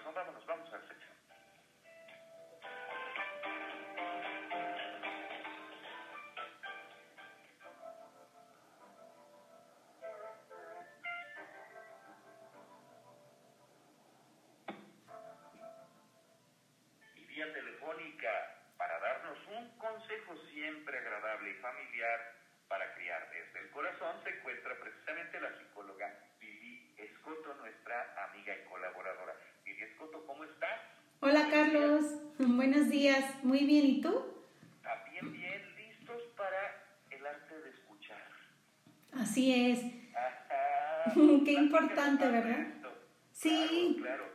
corazón. Vámonos, vamos a buenos días. Muy bien, ¿y tú? También bien, listos para el arte de escuchar. Así es. Ajá. Qué importante, ¿verdad? esto. Sí. Claro, claro.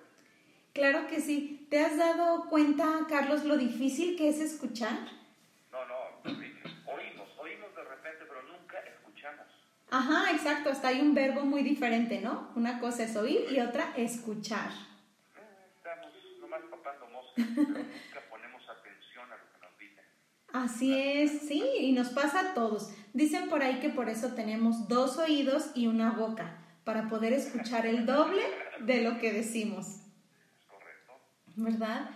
Claro que sí. ¿Te has dado cuenta, Carlos, lo difícil que es escuchar? No, no, oímos, oímos de repente, pero nunca escuchamos. Ajá, exacto. Hasta hay un verbo muy diferente, ¿no? Una cosa es oír y otra escuchar. Estamos nomás papando moscas, pero nunca ponemos atención a lo que nos dicen. Así es, sí, y nos pasa a todos. Dicen por ahí que por eso tenemos dos oídos y una boca, para poder escuchar el doble de lo que decimos, ¿Es correcto? ¿verdad?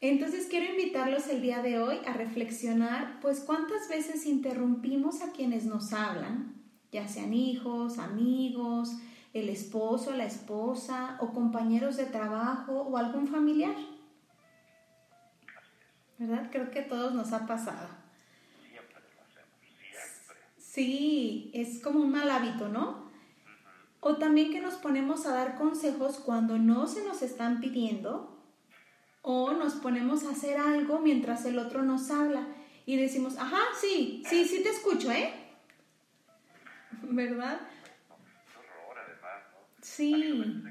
Entonces quiero invitarlos el día de hoy a reflexionar, pues cuántas veces interrumpimos a quienes nos hablan, ya sean hijos, amigos, el esposo, la esposa o compañeros de trabajo o algún familiar. ¿Verdad? Creo que a todos nos ha pasado. Siempre lo hacemos, siempre. Sí, es como un mal hábito, ¿no? O también que nos ponemos a dar consejos cuando no se nos están pidiendo o nos ponemos a hacer algo mientras el otro nos habla y decimos, ajá, sí, sí, sí te escucho, ¿eh? ¿Verdad? Qué horror, además, ¿no? Sí.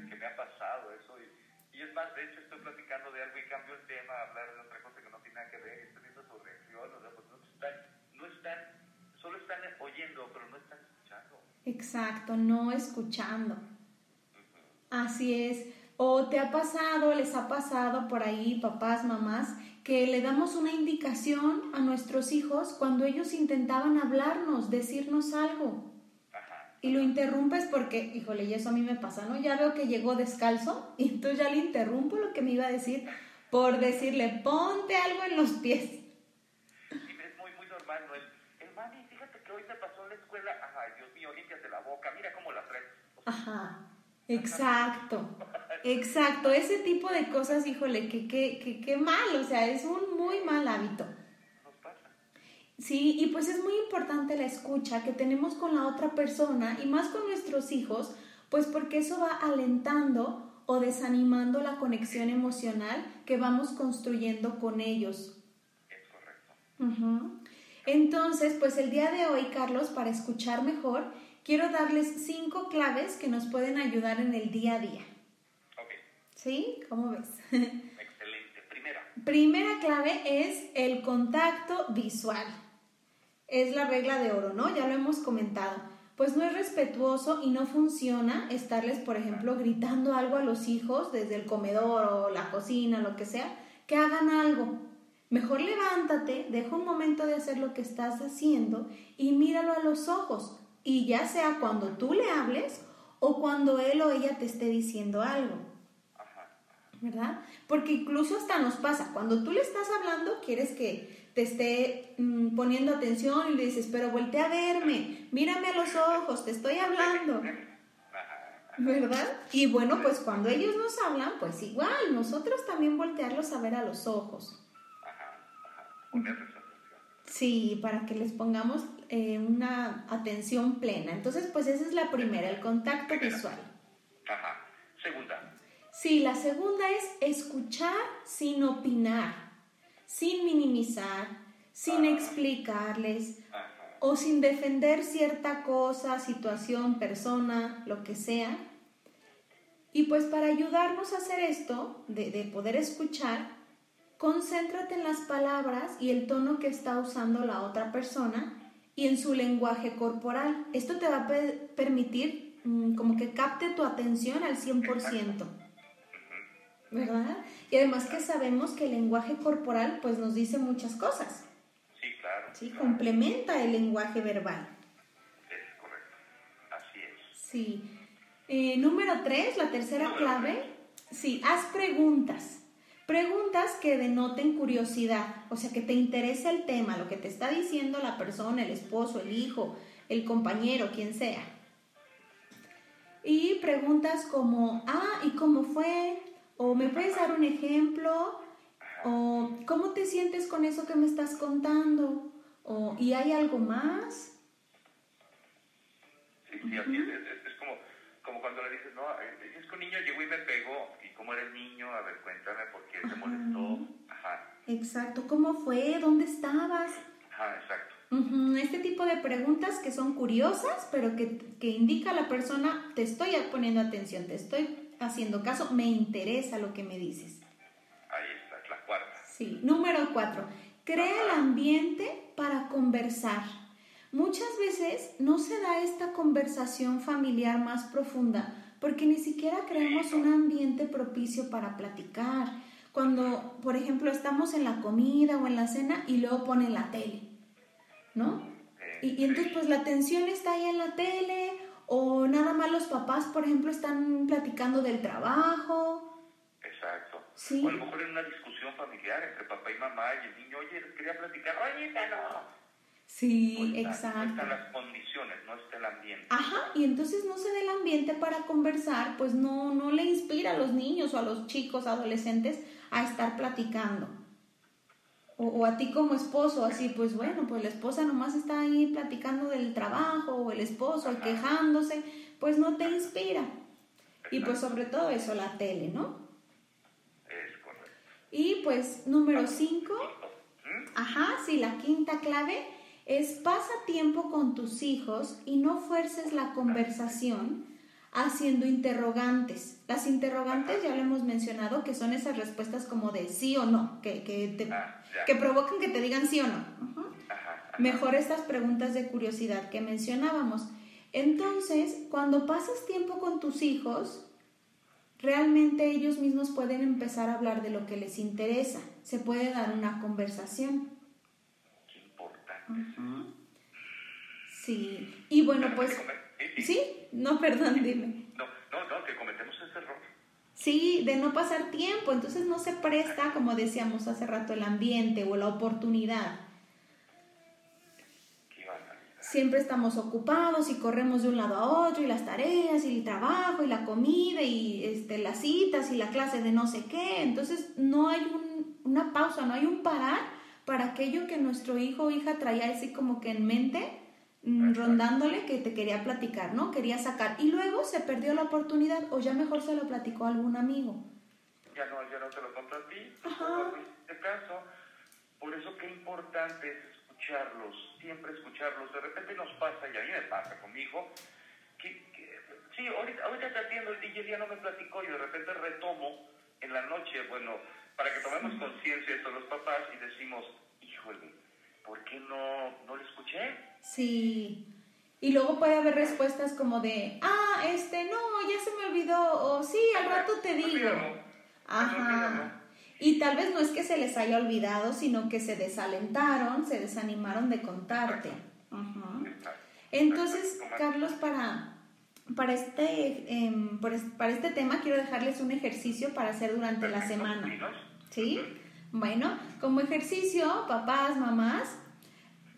Que me ha pasado eso y, y es más, de hecho estoy platicando de algo y cambio el tema a hablar de otra cosa que no tiene nada que ver y estoy viendo su reacción, o sea, pues no están, no están, solo están oyendo, pero no están escuchando. Exacto, no escuchando. Así es. O te ha pasado, les ha pasado por ahí, papás, mamás, que le damos una indicación a nuestros hijos cuando ellos intentaban hablarnos, decirnos algo. Y lo interrumpes porque, híjole, y eso a mí me pasa, ¿no? Ya veo que llegó descalzo y entonces ya le interrumpo lo que me iba a decir por decirle, ponte algo en los pies. Y es muy, muy normal, ¿no? El, el mami, fíjate que hoy pasó en la escuela, ay, Dios mío, límpiate la boca, mira cómo la traes. O sea, Ajá, exacto, exacto. Ese tipo de cosas, híjole, que, que, que, que mal, o sea, es un muy mal hábito. nos pasa. Sí, y pues es muy importante la escucha que tenemos con la otra persona y más con nuestros hijos, pues porque eso va alentando o desanimando la conexión emocional que vamos construyendo con ellos. Es correcto. Entonces, pues el día de hoy, Carlos, para escuchar mejor, quiero darles cinco claves que nos pueden ayudar en el día a día. Ok, ¿Sí? ¿Cómo ves? excelente. Primera, Primera clave es el contacto visual. Es la regla de oro, ¿no? Ya lo hemos comentado. Pues no es respetuoso y no funciona estarles, por ejemplo, gritando algo a los hijos desde el comedor o la cocina, lo que sea, que hagan algo. Mejor levántate, deja un momento de hacer lo que estás haciendo y míralo a los ojos. Y ya sea cuando tú le hables o cuando él o ella te esté diciendo algo. ¿verdad? Porque incluso hasta nos pasa, cuando tú le estás hablando, quieres que te esté mm, poniendo atención y le dices, pero voltea a verme, mírame a los ojos, te estoy hablando. ¿verdad? Y bueno, pues cuando ellos nos hablan, pues igual, nosotros también voltearlos a ver a los ojos. Ponerles atención. Sí, para que les pongamos eh, una atención plena. Entonces, pues esa es la primera, el contacto visual. Ajá. Segunda. Sí, la segunda es escuchar sin opinar, sin minimizar, sin Ah. explicarles Ajá. o sin defender cierta cosa, situación, persona, lo que sea. Y pues para ayudarnos a hacer esto, de, de poder escuchar, concéntrate en las palabras y el tono que está usando la otra persona y en su lenguaje corporal. Esto te va a pe- permitir mm, como que capte tu atención al 100%. ¿Verdad? Y además que sabemos que el lenguaje corporal pues nos dice muchas cosas. Sí, claro. ¿sí? claro. Complementa el lenguaje verbal. Es correcto. Así es. Sí. Eh, número tres, la tercera Número clave Sí, haz preguntas. Preguntas que denoten curiosidad, o sea, que te interese el tema, lo que te está diciendo la persona, el esposo, el hijo, el compañero, quien sea. Y preguntas como, ah, ¿y cómo fue? O me puedes dar un ejemplo, o ¿cómo te sientes con eso que me estás contando? O ¿y hay algo más? Sí, es, como, como cuando le dices, no, eh, es que un niño llegó y me pegó, y como eres niño, a ver, cuéntame por qué se molestó. Ajá. Exacto, ¿cómo fue? ¿Dónde estabas? Ajá, exacto. Este tipo de preguntas que son curiosas, pero que, que indica a la persona, te estoy poniendo atención, te estoy haciendo caso, me interesa lo que me dices. Ahí está, la cuarta. Sí, número cuatro, crea el ambiente para conversar. Muchas veces no se da esta conversación familiar más profunda porque ni siquiera creamos un ambiente propicio para platicar. Cuando, por ejemplo, estamos en la comida o en la cena y luego ponen la tele, ¿no? Y, y entonces pues la atención está ahí en la tele o nada más los papás, por ejemplo, están platicando del trabajo. Exacto. Sí. O a lo mejor en una discusión familiar entre papá y mamá y el niño, oye, quería platicar, oye, no. Sí, exacto. No están las condiciones, no está el ambiente. Ajá, y entonces no se da el ambiente para conversar, pues no, no le inspira a los niños o a los chicos, adolescentes, a estar platicando. O, a ti como esposo, así, pues bueno, pues la esposa nomás está ahí platicando del trabajo, o el esposo quejándose, pues no te inspira. Y pues sobre todo eso, la tele, ¿no? Es correcto. Y pues número cinco, ajá, sí, la quinta clave es pasa tiempo con tus hijos y no fuerces la conversación haciendo interrogantes. Las interrogantes ya lo hemos mencionado, que son esas respuestas como de sí o no, que, que, te, ah, que provocan que te digan sí o no. Mejor estas preguntas de curiosidad que mencionábamos. Entonces, cuando pasas tiempo con tus hijos, realmente ellos mismos pueden empezar a hablar de lo que les interesa. Se puede dar una conversación. Sí, y bueno, pues... ¿Sí? No, perdón, dime. No, no, no, que cometemos ese error. Sí, de no pasar tiempo, entonces no se presta, como decíamos hace rato, el ambiente o la oportunidad. Siempre estamos ocupados y corremos de un lado a otro y las tareas y el trabajo y la comida y este, las citas y la clase de no sé qué. Entonces no hay un, una pausa, no hay un parar para aquello que nuestro hijo o hija traía así como que en mente Mm, rondándole que te quería platicar, ¿no? Quería sacar. Y luego se perdió la oportunidad o ya mejor se lo platicó a algún amigo. Ya no, ya no te lo contó a ti. Ajá. este caso, por eso qué importante es escucharlos, siempre escucharlos. De repente nos pasa, y a mí me pasa con mi hijo, que, sí, ahorita, ahorita te atiendo el DJ, ya no me platicó y de repente retomo en la noche, bueno, para que tomemos conciencia de esto los papás y decimos, híjole, ¿por qué no, no lo escuché? Sí. Y luego puede haber respuestas como de, ah, este, no, ya se me olvidó, o sí, al rato te digo. Ajá. Y tal vez no es que se les haya olvidado, sino que se desalentaron, se desanimaron de contarte. Ajá. Entonces, Carlos, para, para, este, em, para este tema quiero dejarles un ejercicio para hacer durante la semana. ¿Sí? Bueno, como ejercicio, papás, mamás,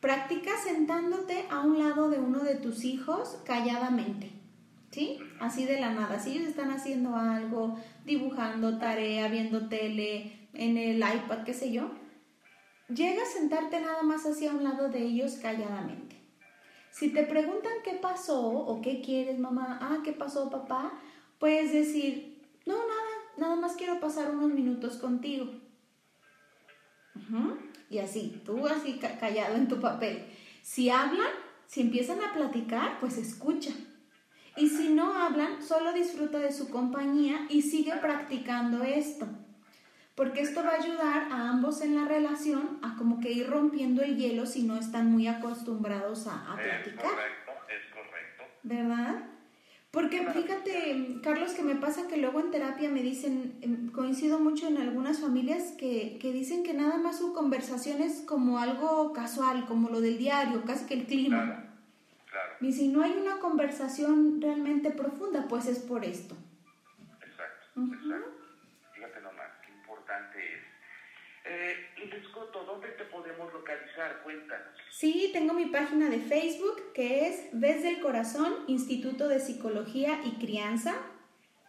Practica sentándote a un lado de uno de tus hijos calladamente. ¿Sí? Así de la nada. Si ellos están haciendo algo, dibujando tarea, viendo tele, en el iPad, qué sé yo, llega a sentarte nada más hacia un lado de ellos calladamente. Si te preguntan qué pasó o qué quieres, mamá, ah, ¿qué pasó, papá? Puedes decir, no, nada, nada más quiero pasar unos minutos contigo. Y así, tú así callado en tu papel. Si hablan, si empiezan a platicar, pues escucha. Y si no hablan, solo disfruta de su compañía y sigue practicando esto. Porque esto va a ayudar a ambos en la relación a como que ir rompiendo el hielo si no están muy acostumbrados a, a platicar. Es correcto, es correcto. ¿Verdad? Porque fíjate, Carlos, que me pasa que luego en terapia me dicen, em, coincido mucho en algunas familias que, que dicen que nada más su conversación es como algo casual, como lo del diario, casi que el clima. Claro, claro. Y si no hay una conversación realmente profunda, pues es por esto. Exacto, exacto. Escoto, ¿dónde te podemos localizar? Cuéntanos. Sí, tengo mi página de Facebook que es Desde el Corazón, Instituto de Psicología y Crianza.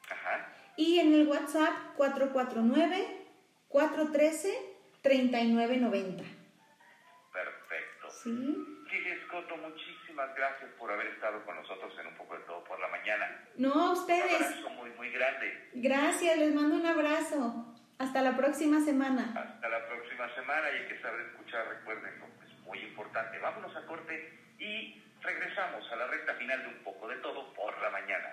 Ajá. Y en el WhatsApp 449-413-3990. Perfecto. Sí. Lili Escoto, muchísimas gracias por haber estado con nosotros en Un poco de todo por la mañana. No, a Un ustedes. abrazo muy, muy grande. Gracias, les mando un abrazo. Hasta la próxima semana. Hasta la próxima semana y hay que saber escuchar, recuerden, es muy importante. Vámonos a corte y regresamos a la recta final de Un poco de todo por la mañana.